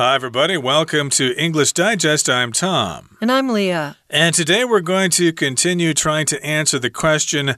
Hi, everybody. Welcome to English Digest. I'm Tom. And I'm Leah. And today we're going to continue trying to answer the question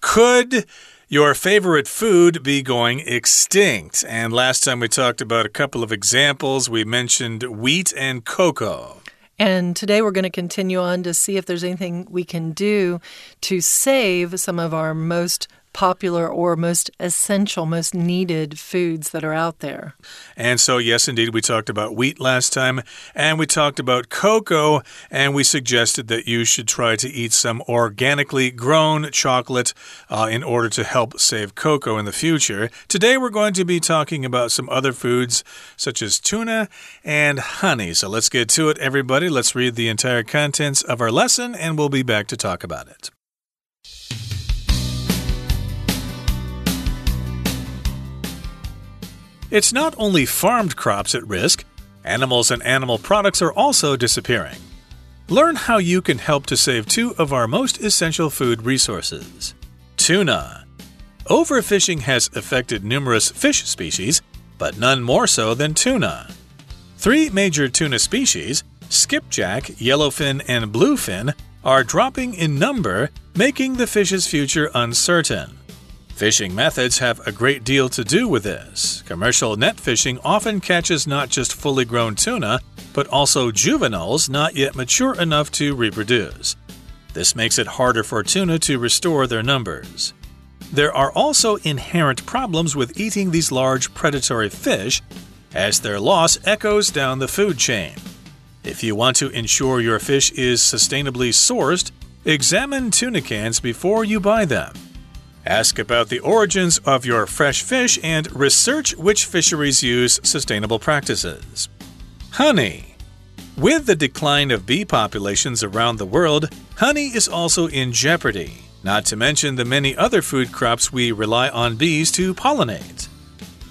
Could your favorite food be going extinct? And last time we talked about a couple of examples. We mentioned wheat and cocoa. And today we're going to continue on to see if there's anything we can do to save some of our most popular or most essential, most needed foods that are out there. And so, yes, indeed, we talked about wheat last time, and we talked about cocoa, and we suggested that you should try to eat some organically grown chocolate uh, in order to help save cocoa in the future. Today, we're going to be talking about some other foods such as tuna and honey. So let's get to it, everybody. Let's read the entire contents of our lesson, and we'll be back to talk about it. It's not only farmed crops at risk, animals and animal products are also disappearing. Learn how you can help to save two of our most essential food resources. Tuna. Overfishing has affected numerous fish species, but none more so than tuna. Three major tuna species, skipjack, yellowfin, and bluefin, are dropping in number, making the fish's future uncertain. Fishing methods have a great deal to do with this. Commercial net fishing often catches not just fully grown tuna, but also juveniles not yet mature enough to reproduce. This makes it harder for tuna to restore their numbers. There are also inherent problems with eating these large predatory fish, as their loss echoes down the food chain. If you want to ensure your fish is sustainably sourced, examine tuna cans before you buy them. Ask about the origins of your fresh fish and research which fisheries use sustainable practices. Honey. With the decline of bee populations around the world, honey is also in jeopardy, not to mention the many other food crops we rely on bees to pollinate.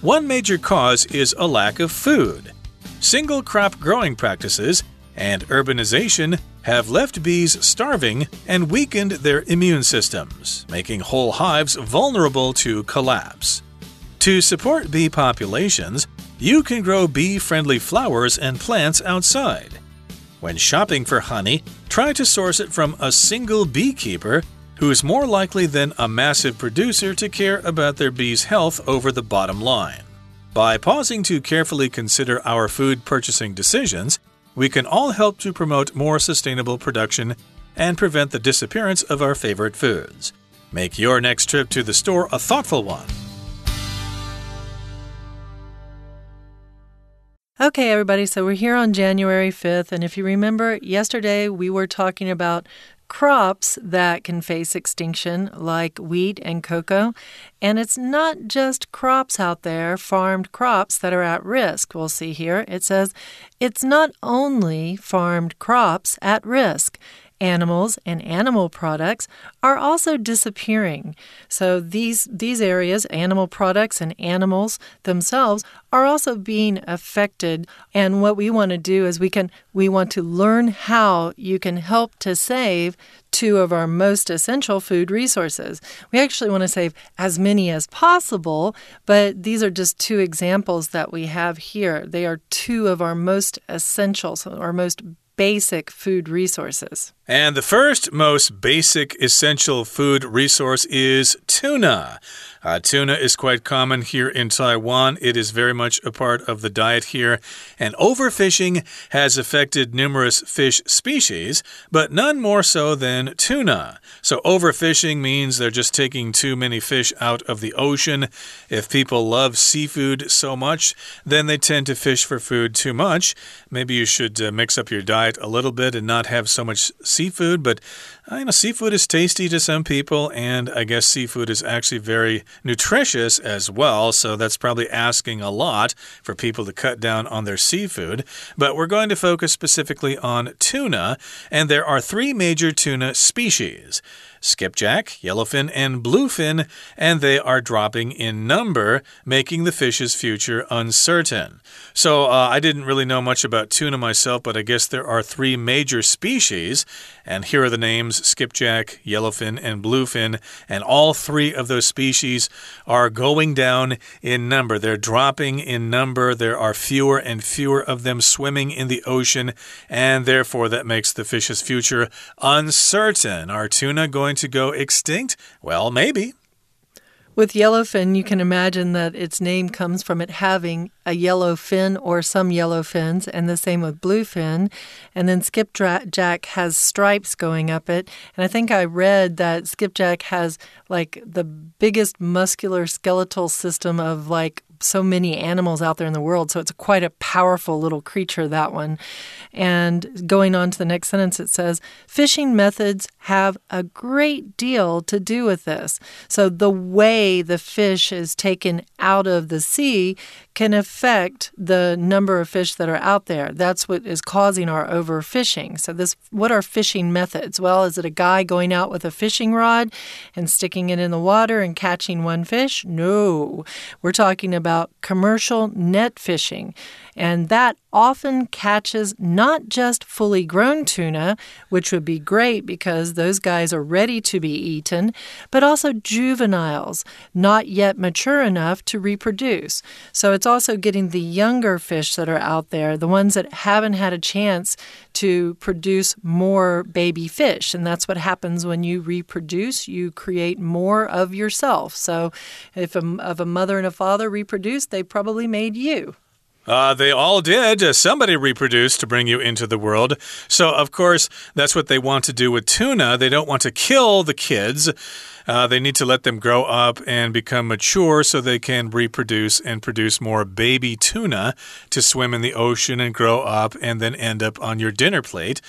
One major cause is a lack of food. Single crop growing practices and urbanization have left bees starving and weakened their immune systems, making whole hives vulnerable to collapse. To support bee populations, you can grow bee friendly flowers and plants outside. When shopping for honey, try to source it from a single beekeeper who is more likely than a massive producer to care about their bees' health over the bottom line. By pausing to carefully consider our food purchasing decisions, we can all help to promote more sustainable production and prevent the disappearance of our favorite foods. Make your next trip to the store a thoughtful one. Okay, everybody, so we're here on January 5th, and if you remember, yesterday we were talking about crops that can face extinction, like wheat and cocoa. And it's not just crops out there, farmed crops, that are at risk. We'll see here. It says it's not only farmed crops at risk animals and animal products are also disappearing. So these these areas, animal products and animals themselves are also being affected and what we want to do is we can we want to learn how you can help to save two of our most essential food resources. We actually want to save as many as possible, but these are just two examples that we have here. They are two of our most essential, so our most basic food resources. And the first most basic essential food resource is tuna. Uh, tuna is quite common here in Taiwan. It is very much a part of the diet here. And overfishing has affected numerous fish species, but none more so than tuna. So, overfishing means they're just taking too many fish out of the ocean. If people love seafood so much, then they tend to fish for food too much. Maybe you should uh, mix up your diet a little bit and not have so much seafood, but you know, seafood is tasty to some people, and I guess seafood is actually very nutritious as well. So that's probably asking a lot for people to cut down on their seafood. But we're going to focus specifically on tuna, and there are three major tuna species. skipjack, yellowfin, and bluefin, and they are dropping in number, making the fish's future uncertain. So uh, I didn't really know much about tuna myself, but I guess there are three major species, and here are the names skipjack, yellowfin, and bluefin, and all three of those species are going down in number. They're dropping in number. There are fewer and fewer of them swimming in the ocean, and therefore that makes the fish's future uncertain. Are tuna going to go extinct? Well, maybe. With yellowfin, you can imagine that its name comes from it having a yellow fin or some yellow fins, and the same with bluefin. And then skipjack has stripes going up it. And I think I read that skipjack has like the biggest muscular skeletal system of like so many animals out there in the world. So it's quite a powerful little creature, that one. And going on to the next sentence, it says fishing methods have a great deal to do with this. So the way the fish is taken out of the sea can affect the number of fish that are out there. That's what is causing our overfishing. So this what are fishing methods? Well, is it a guy going out with a fishing rod and sticking it in the water and catching one fish? No. We're talking about commercial net fishing. And that often catches not just fully grown tuna, which would be great because those guys are ready to be eaten, but also juveniles, not yet mature enough to reproduce. So it's also getting the younger fish that are out there, the ones that haven't had a chance to produce more baby fish. And that's what happens when you reproduce, you create more of yourself. So if a, if a mother and a father reproduce, they probably made you. Uh, they all did. Uh, somebody reproduced to bring you into the world. So, of course, that's what they want to do with tuna. They don't want to kill the kids. Uh, they need to let them grow up and become mature so they can reproduce and produce more baby tuna to swim in the ocean and grow up and then end up on your dinner plate.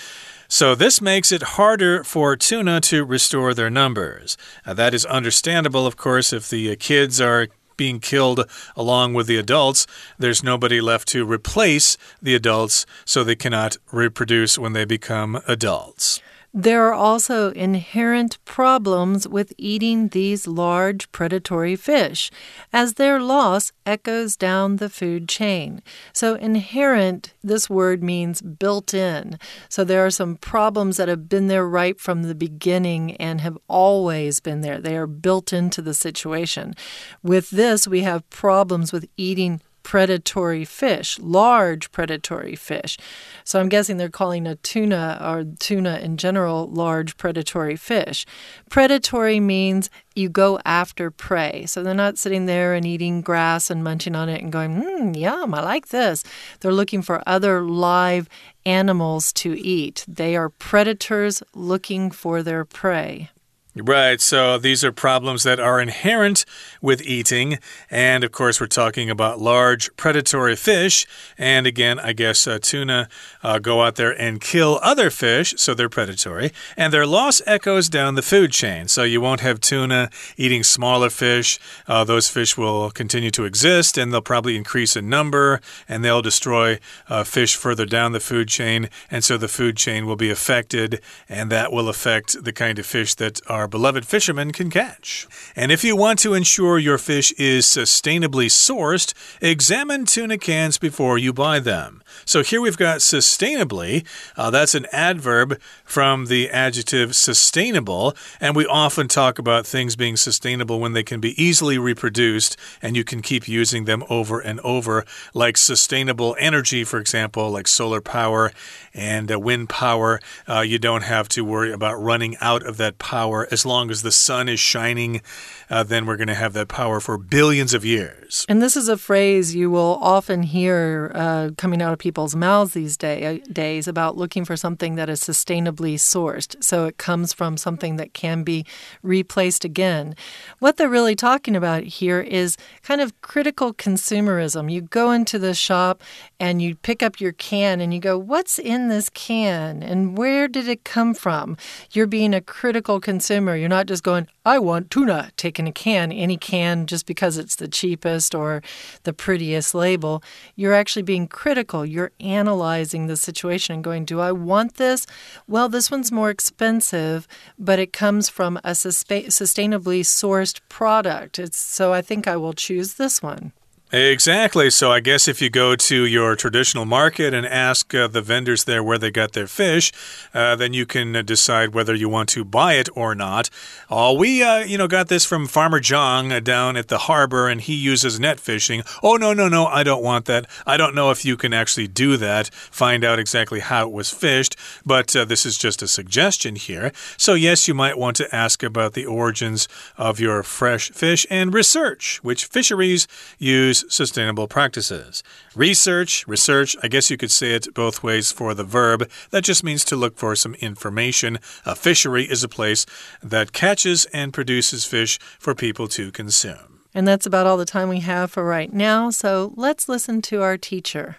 So, this makes it harder for tuna to restore their numbers. Uh, that is understandable, of course, if the uh, kids are being killed along with the adults, there's nobody left to replace the adults, so they cannot reproduce when they become adults. There are also inherent problems with eating these large predatory fish, as their loss echoes down the food chain. So, inherent, this word means built in. So, there are some problems that have been there right from the beginning and have always been there. They are built into the situation. With this, we have problems with eating predatory fish, large predatory fish. So I'm guessing they're calling a tuna or tuna in general large predatory fish. Predatory means you go after prey. So they're not sitting there and eating grass and munching on it and going, hmm, yum, I like this. They're looking for other live animals to eat. They are predators looking for their prey. Right, so these are problems that are inherent with eating. And of course, we're talking about large predatory fish. And again, I guess uh, tuna uh, go out there and kill other fish, so they're predatory. And their loss echoes down the food chain. So you won't have tuna eating smaller fish. Uh, those fish will continue to exist and they'll probably increase in number and they'll destroy uh, fish further down the food chain. And so the food chain will be affected, and that will affect the kind of fish that are our beloved fishermen can catch. And if you want to ensure your fish is sustainably sourced, examine tuna cans before you buy them. So here we've got sustainably. Uh, that's an adverb from the adjective sustainable. And we often talk about things being sustainable when they can be easily reproduced and you can keep using them over and over, like sustainable energy, for example, like solar power and uh, wind power. Uh, you don't have to worry about running out of that power as long as the sun is shining, uh, then we're going to have that power for billions of years. And this is a phrase you will often hear uh, coming out of people's mouths these day, uh, days about looking for something that is sustainably sourced. So it comes from something that can be replaced again. What they're really talking about here is kind of critical consumerism. You go into the shop and you pick up your can and you go, What's in this can? And where did it come from? You're being a critical consumer consumer. You're not just going, I want tuna, taking a can, any can, just because it's the cheapest or the prettiest label. You're actually being critical. You're analyzing the situation and going, Do I want this? Well, this one's more expensive, but it comes from a sustainably sourced product. It's, so I think I will choose this one. Exactly. So I guess if you go to your traditional market and ask uh, the vendors there where they got their fish, uh, then you can uh, decide whether you want to buy it or not. Uh, we, uh, you know, got this from Farmer Zhang uh, down at the harbor, and he uses net fishing. Oh no, no, no! I don't want that. I don't know if you can actually do that. Find out exactly how it was fished, but this is just a suggestion here. So yes, you might want to ask about the origins of your fresh fish and research which fisheries use sustainable practices. Research, research, I guess you could say it both ways for the verb. That just means to look for some information. A fishery is a place that catches and produces fish for people to consume. And that's about all the time we have for right now, so let's listen to our teacher.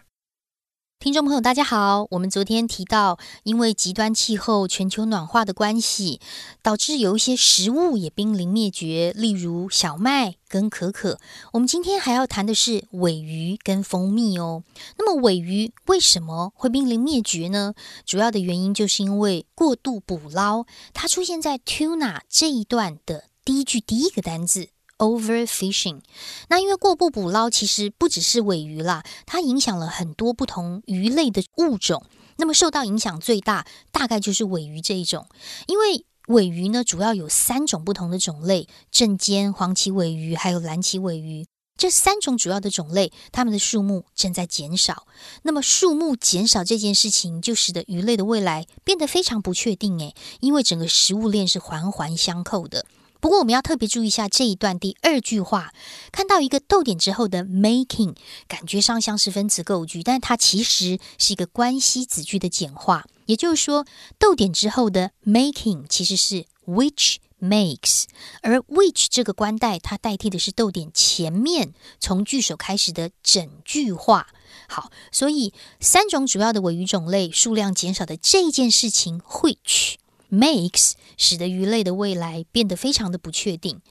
听众朋友，大家好。我们昨天提到，因为极端气候、全球暖化的关系，导致有一些食物也濒临灭绝，例如小麦跟可可。我们今天还要谈的是尾鱼跟蜂蜜哦。那么尾鱼为什么会濒临灭绝呢？主要的原因就是因为过度捕捞。它出现在 tuna 这一段的第一句第一个单字。Overfishing，那因为过度捕捞，其实不只是尾鱼啦，它影响了很多不同鱼类的物种。那么受到影响最大，大概就是尾鱼这一种。因为尾鱼呢，主要有三种不同的种类：正尖、黄鳍尾鱼，还有蓝鳍尾鱼。这三种主要的种类，它们的数目正在减少。那么数目减少这件事情，就使得鱼类的未来变得非常不确定。诶，因为整个食物链是环环相扣的。不过我们要特别注意一下这一段第二句话，看到一个逗点之后的 making，感觉上像是分词构句，但它其实是一个关系子句的简化。也就是说，逗点之后的 making 其实是 which makes，而 which 这个关代它代替的是逗点前面从句首开始的整句话。好，所以三种主要的尾语种类数量减少的这一件事情，which。Makes 使得鱼类的未来变得非常的不确定。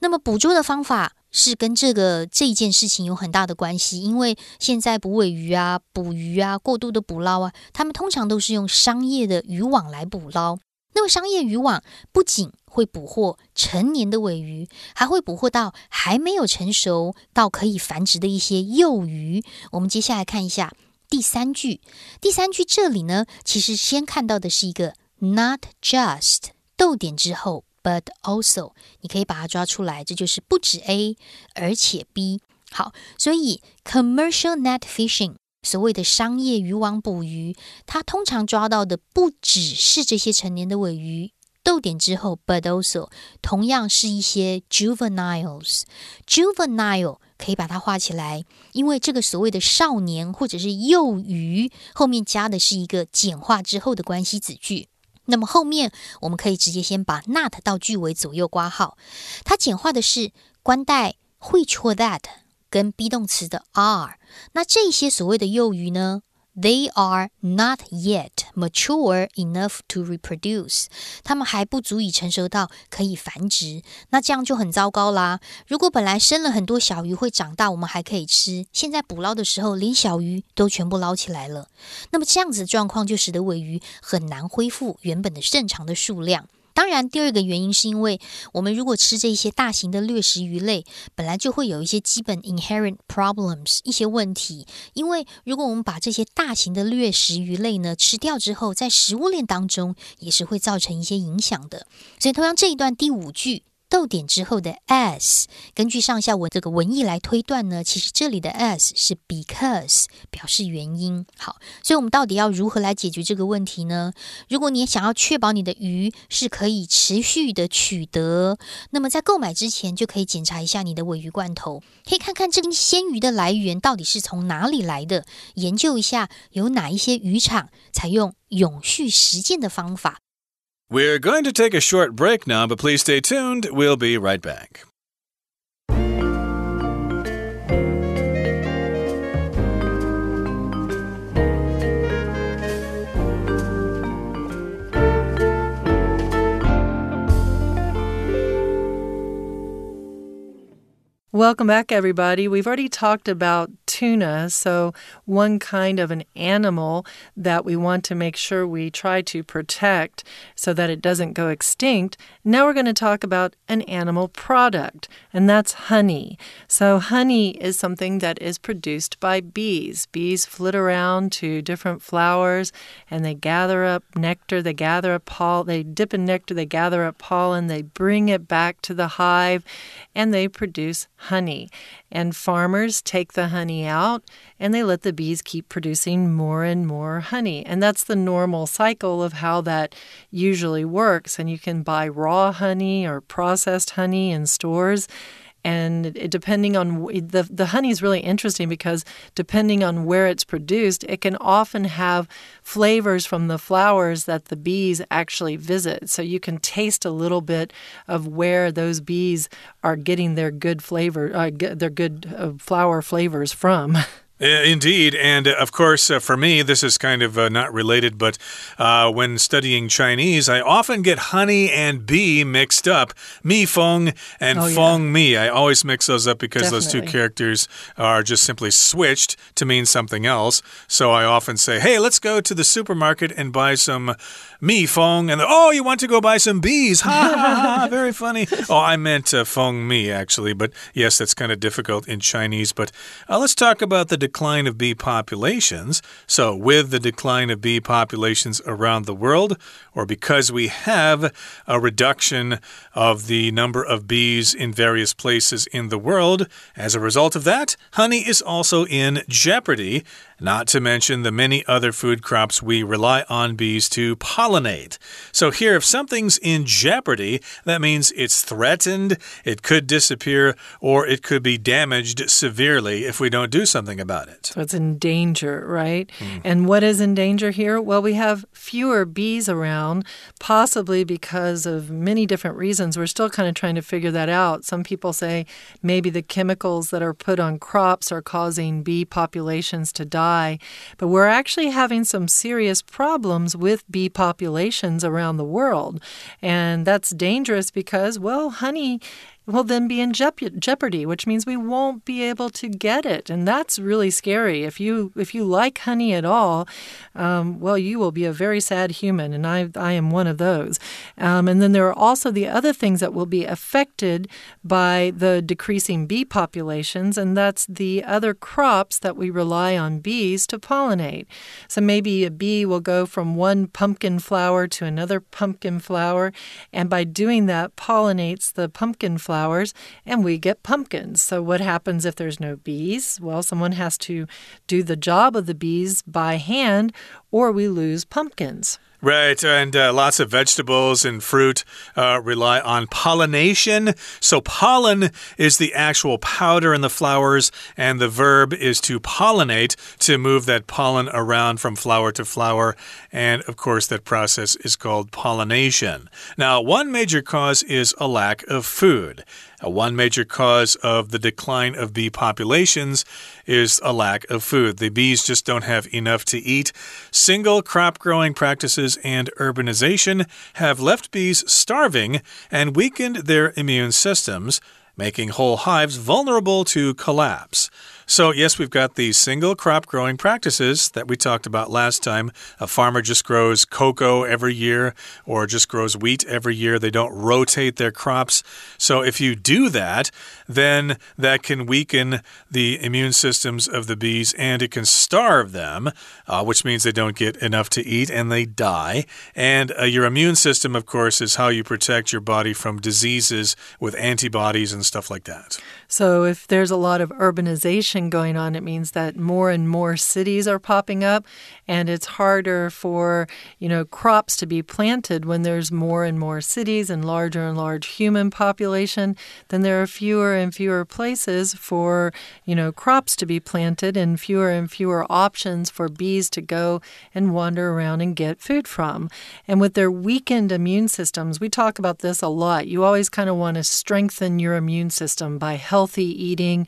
那么捕捉的方法是跟这个这一件事情有很大的关系，因为现在捕尾鱼啊、捕鱼啊、过度的捕捞啊，他们通常都是用商业的渔网来捕捞。那么商业渔网不仅会捕获成年的尾鱼，还会捕获到还没有成熟到可以繁殖的一些幼鱼。我们接下来看一下第三句。第三句这里呢，其实先看到的是一个。Not just 逗点之后，but also，你可以把它抓出来，这就是不止 A，而且 B。好，所以 commercial net fishing 所谓的商业渔网捕鱼，它通常抓到的不只是这些成年的尾鱼。逗点之后，but also，同样是一些 juveniles。juvenile 可以把它画起来，因为这个所谓的少年或者是幼鱼后面加的是一个简化之后的关系子句。那么后面我们可以直接先把 not 到句尾左右挂号，它简化的是关带 which or that 跟 be 动词的 are。那这些所谓的幼鱼呢？They are not yet mature enough to reproduce。它们还不足以成熟到可以繁殖。那这样就很糟糕啦。如果本来生了很多小鱼会长大，我们还可以吃。现在捕捞的时候，连小鱼都全部捞起来了。那么这样子的状况就使得尾鱼很难恢复原本的正常的数量。当然，第二个原因是因为我们如果吃这些大型的掠食鱼类，本来就会有一些基本 inherent problems 一些问题。因为如果我们把这些大型的掠食鱼类呢吃掉之后，在食物链当中也是会造成一些影响的。所以，同样这一段第五句。逗点之后的 s，根据上下文这个文意来推断呢，其实这里的 s 是 because 表示原因。好，所以我们到底要如何来解决这个问题呢？如果你想要确保你的鱼是可以持续的取得，那么在购买之前就可以检查一下你的尾鱼罐头，可以看看这根鲜鱼的来源到底是从哪里来的，研究一下有哪一些渔场采用永续实践的方法。We're going to take a short break now, but please stay tuned. We'll be right back. Welcome back, everybody. We've already talked about tuna, so one kind of an animal that we want to make sure we try to protect so that it doesn't go extinct. Now we're going to talk about an animal product, and that's honey. So, honey is something that is produced by bees. Bees flit around to different flowers and they gather up nectar, they gather up pollen, they dip in nectar, they gather up pollen, they bring it back to the hive, and they produce honey. And farmers take the honey out and they let the bees keep producing more and more honey. And that's the normal cycle of how that usually works. And you can buy raw honey or processed honey in stores and it, depending on the the honey is really interesting because depending on where it's produced, it can often have flavors from the flowers that the bees actually visit. So you can taste a little bit of where those bees are getting their good flavor, uh, their good uh, flower flavors from. Indeed. And uh, of course, uh, for me, this is kind of uh, not related, but uh, when studying Chinese, I often get honey and bee mixed up. Mi feng and oh, feng yeah. mi. I always mix those up because Definitely. those two characters are just simply switched to mean something else. So I often say, hey, let's go to the supermarket and buy some mi feng. And oh, you want to go buy some bees? Ha ha ha. Very funny. Oh, I meant uh, feng mi, actually. But yes, that's kind of difficult in Chinese. But uh, let's talk about the decline of bee populations. So, with the decline of bee populations around the world, or because we have a reduction of the number of bees in various places in the world, as a result of that, honey is also in jeopardy not to mention the many other food crops we rely on bees to pollinate. So, here, if something's in jeopardy, that means it's threatened, it could disappear, or it could be damaged severely if we don't do something about it. So, it's in danger, right? Mm. And what is in danger here? Well, we have fewer bees around, possibly because of many different reasons. We're still kind of trying to figure that out. Some people say maybe the chemicals that are put on crops are causing bee populations to die. But we're actually having some serious problems with bee populations around the world. And that's dangerous because, well, honey will then be in jeopardy, which means we won't be able to get it, and that's really scary. If you if you like honey at all, um, well, you will be a very sad human, and I I am one of those. Um, and then there are also the other things that will be affected by the decreasing bee populations, and that's the other crops that we rely on bees to pollinate. So maybe a bee will go from one pumpkin flower to another pumpkin flower, and by doing that, pollinates the pumpkin flower flowers and we get pumpkins. So, what happens if there's no bees? Well, someone has to do the job of the bees by hand, or we lose pumpkins. Right, and uh, lots of vegetables and fruit uh, rely on pollination. So, pollen is the actual powder in the flowers, and the verb is to pollinate, to move that pollen around from flower to flower. And of course, that process is called pollination. Now, one major cause is a lack of food. One major cause of the decline of bee populations is a lack of food. The bees just don't have enough to eat. Single crop growing practices and urbanization have left bees starving and weakened their immune systems, making whole hives vulnerable to collapse. So, yes, we've got these single crop growing practices that we talked about last time. A farmer just grows cocoa every year or just grows wheat every year. They don't rotate their crops. So, if you do that, then that can weaken the immune systems of the bees and it can starve them, uh, which means they don't get enough to eat and they die. And uh, your immune system, of course, is how you protect your body from diseases with antibodies and stuff like that. So, if there's a lot of urbanization going on, it means that more and more cities are popping up, and it's harder for you know crops to be planted when there's more and more cities and larger and large human population. Then there are fewer and fewer places for you know crops to be planted, and fewer and fewer options for bees to go and wander around and get food from. And with their weakened immune systems, we talk about this a lot. You always kind of want to strengthen your immune system by healthy eating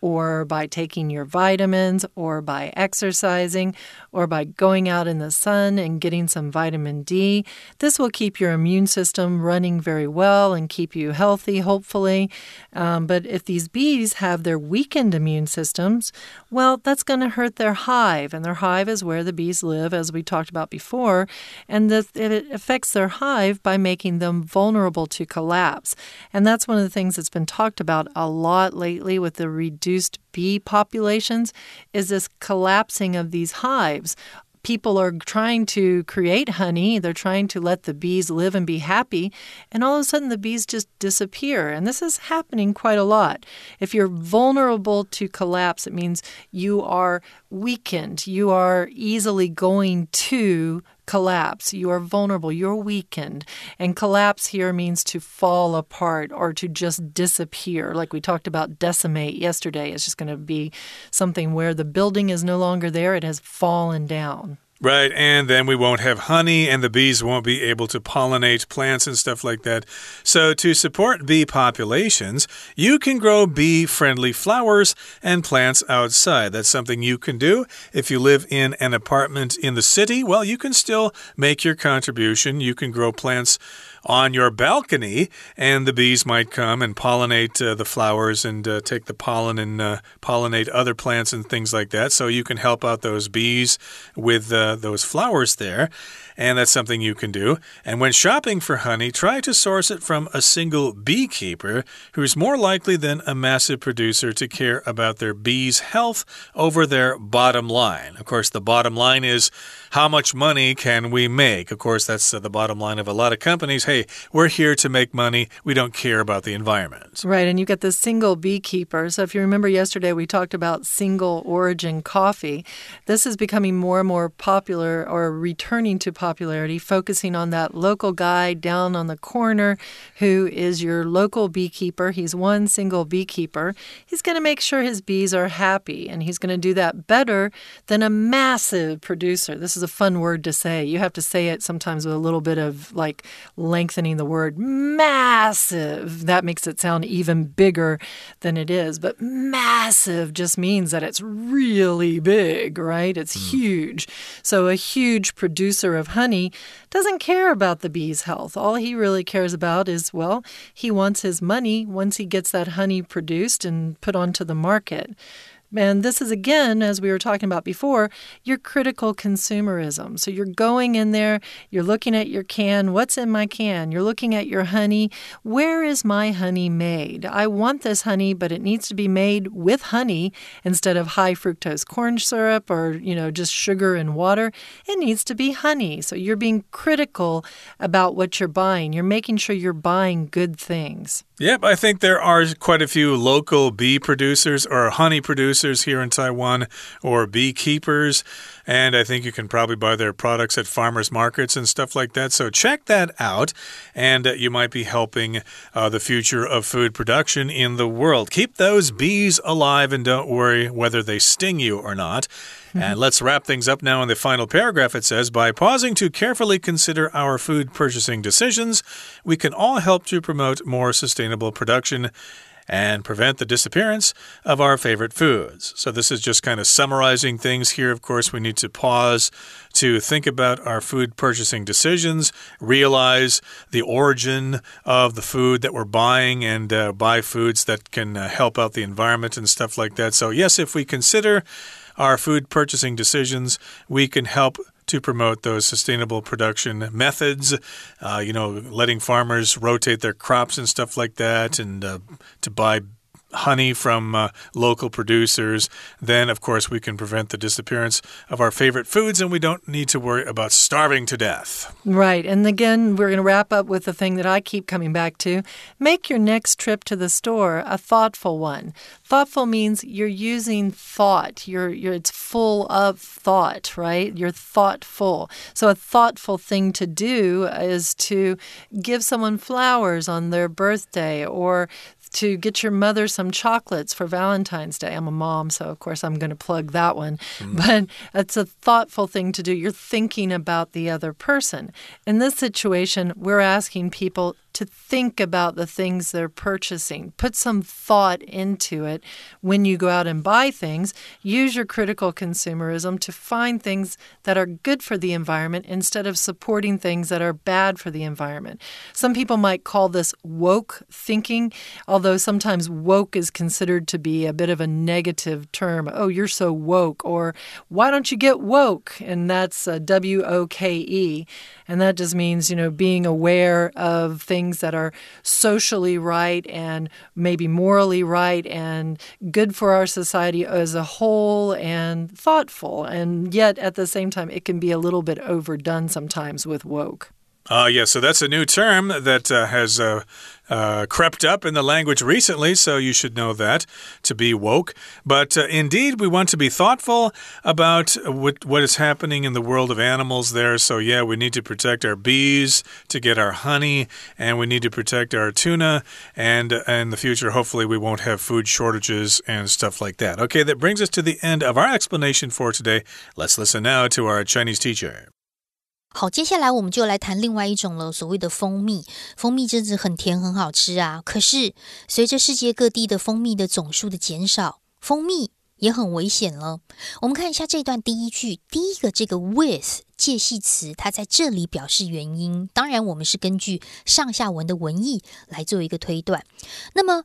or by taking your vitamins, or by exercising, or by going out in the sun and getting some vitamin D. This will keep your immune system running very well and keep you healthy, hopefully. Um, but if these bees have their weakened immune systems, well, that's going to hurt their hive. And their hive is where the bees live, as we talked about before. And it affects their hive by making them vulnerable to collapse. And that's one of the things that's been talked about a lot lately with the reduced bee populations is this collapsing of these hives people are trying to create honey, they're trying to let the bees live and be happy, and all of a sudden the bees just disappear. And this is happening quite a lot. If you're vulnerable to collapse, it means you are weakened, you are easily going to collapse. You are vulnerable, you're weakened. And collapse here means to fall apart or to just disappear. Like we talked about decimate yesterday, it's just going to be something where the building is no longer there, it has fallen down. Right, and then we won't have honey, and the bees won't be able to pollinate plants and stuff like that. So, to support bee populations, you can grow bee friendly flowers and plants outside. That's something you can do. If you live in an apartment in the city, well, you can still make your contribution. You can grow plants on your balcony, and the bees might come and pollinate uh, the flowers and uh, take the pollen and uh, pollinate other plants and things like that. So you can help out those bees with uh, those flowers there and that's something you can do. And when shopping for honey, try to source it from a single beekeeper who's more likely than a massive producer to care about their bees' health over their bottom line. Of course, the bottom line is how much money can we make? Of course, that's the bottom line of a lot of companies. Hey, we're here to make money. We don't care about the environment. Right. And you get the single beekeeper. So if you remember yesterday, we talked about single origin coffee. This is becoming more and more popular or returning to popularity, focusing on that local guy down on the corner who is your local beekeeper. He's one single beekeeper. He's going to make sure his bees are happy, and he's going to do that better than a massive producer. This is a fun word to say. You have to say it sometimes with a little bit of like lengthening the word massive. That makes it sound even bigger than it is. But massive just means that it's really big, right? It's mm. huge. So a huge producer of honey doesn't care about the bee's health. All he really cares about is, well, he wants his money once he gets that honey produced and put onto the market. And this is again, as we were talking about before, your critical consumerism. So you're going in there, you're looking at your can. What's in my can? You're looking at your honey. Where is my honey made? I want this honey, but it needs to be made with honey instead of high fructose corn syrup or, you know, just sugar and water. It needs to be honey. So you're being critical about what you're buying. You're making sure you're buying good things. Yep, I think there are quite a few local bee producers or honey producers here in Taiwan or beekeepers. And I think you can probably buy their products at farmers markets and stuff like that. So check that out. And uh, you might be helping uh, the future of food production in the world. Keep those bees alive and don't worry whether they sting you or not. And let's wrap things up now in the final paragraph. It says By pausing to carefully consider our food purchasing decisions, we can all help to promote more sustainable production and prevent the disappearance of our favorite foods. So, this is just kind of summarizing things here. Of course, we need to pause to think about our food purchasing decisions, realize the origin of the food that we're buying, and uh, buy foods that can uh, help out the environment and stuff like that. So, yes, if we consider our food purchasing decisions, we can help to promote those sustainable production methods. Uh, you know, letting farmers rotate their crops and stuff like that, and uh, to buy honey from uh, local producers, then of course we can prevent the disappearance of our favorite foods and we don't need to worry about starving to death. Right. And again, we're going to wrap up with the thing that I keep coming back to. Make your next trip to the store a thoughtful one. Thoughtful means you're using thought. You're, you're it's full of thought, right? You're thoughtful. So a thoughtful thing to do is to give someone flowers on their birthday or to get your mother some chocolates for Valentine's Day. I'm a mom, so of course I'm going to plug that one. Mm. But it's a thoughtful thing to do. You're thinking about the other person. In this situation, we're asking people to think about the things they're purchasing. Put some thought into it when you go out and buy things. Use your critical consumerism to find things that are good for the environment instead of supporting things that are bad for the environment. Some people might call this woke thinking, although sometimes woke is considered to be a bit of a negative term. Oh, you're so woke, or why don't you get woke? And that's uh, W O K E. And that just means, you know, being aware of things that are socially right and maybe morally right and good for our society as a whole and thoughtful. And yet at the same time, it can be a little bit overdone sometimes with woke. Uh, yeah, so that's a new term that uh, has uh, uh, crept up in the language recently, so you should know that to be woke. But uh, indeed, we want to be thoughtful about what, what is happening in the world of animals there. So, yeah, we need to protect our bees to get our honey, and we need to protect our tuna. And uh, in the future, hopefully, we won't have food shortages and stuff like that. Okay, that brings us to the end of our explanation for today. Let's listen now to our Chinese teacher. 好，接下来我们就来谈另外一种了，所谓的蜂蜜。蜂蜜真的很甜，很好吃啊。可是随着世界各地的蜂蜜的总数的减少，蜂蜜也很危险了。我们看一下这段第一句，第一个这个 with 介系词，它在这里表示原因。当然，我们是根据上下文的文意来做一个推断。那么，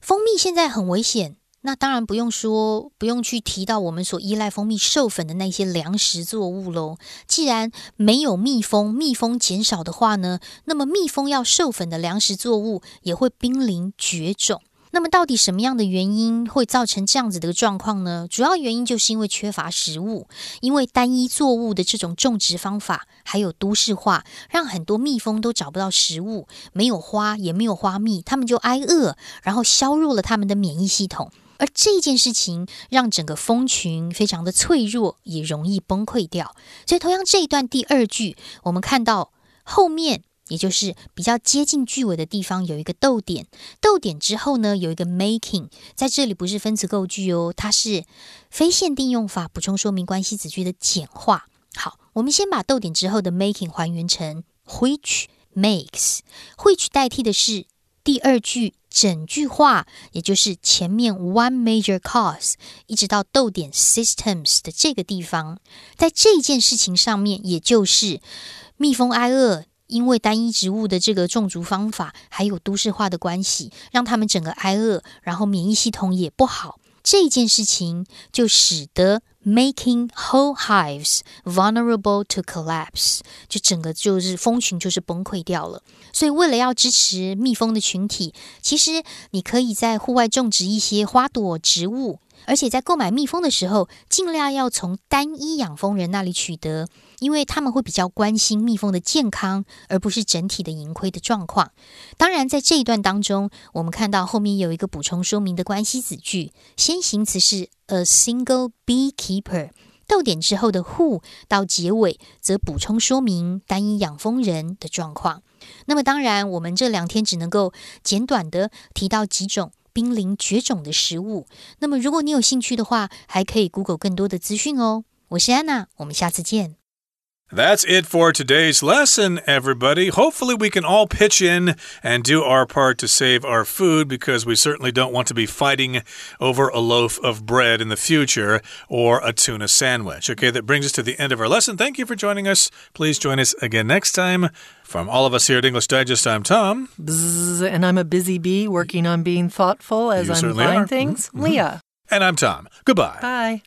蜂蜜现在很危险。那当然不用说，不用去提到我们所依赖蜂蜜授粉的那些粮食作物喽。既然没有蜜蜂，蜜蜂减少的话呢，那么蜜蜂要授粉的粮食作物也会濒临绝种。那么到底什么样的原因会造成这样子的状况呢？主要原因就是因为缺乏食物，因为单一作物的这种种植方法，还有都市化，让很多蜜蜂都找不到食物，没有花也没有花蜜，它们就挨饿，然后削弱了它们的免疫系统。而这件事情让整个蜂群非常的脆弱，也容易崩溃掉。所以，同样这一段第二句，我们看到后面，也就是比较接近句尾的地方，有一个逗点。逗点之后呢，有一个 making，在这里不是分词构句哦，它是非限定用法补充说明关系子句的简化。好，我们先把逗点之后的 making 还原成 which makes，which 代替的是第二句。整句话，也就是前面 one major cause 一直到逗点 systems 的这个地方，在这件事情上面，也就是蜜蜂挨饿，因为单一植物的这个种植方法，还有都市化的关系，让他们整个挨饿，然后免疫系统也不好。这件事情就使得 making whole hives vulnerable to collapse，就整个就是蜂群就是崩溃掉了。所以为了要支持蜜蜂的群体，其实你可以在户外种植一些花朵植物。而且在购买蜜蜂的时候，尽量要从单一养蜂人那里取得，因为他们会比较关心蜜蜂的健康，而不是整体的盈亏的状况。当然，在这一段当中，我们看到后面有一个补充说明的关系子句，先行词是 a single beekeeper，逗点之后的 who 到结尾则补充说明单一养蜂人的状况。那么，当然，我们这两天只能够简短的提到几种。濒临绝种的食物。那么，如果你有兴趣的话，还可以 Google 更多的资讯哦。我是安娜，我们下次见。That's it for today's lesson, everybody. Hopefully, we can all pitch in and do our part to save our food because we certainly don't want to be fighting over a loaf of bread in the future or a tuna sandwich. Okay, that brings us to the end of our lesson. Thank you for joining us. Please join us again next time. From all of us here at English Digest, I'm Tom. Bzz, and I'm a busy bee working on being thoughtful as You I'm buying things. Mhm. Leah. And I'm Tom. Goodbye. Bye.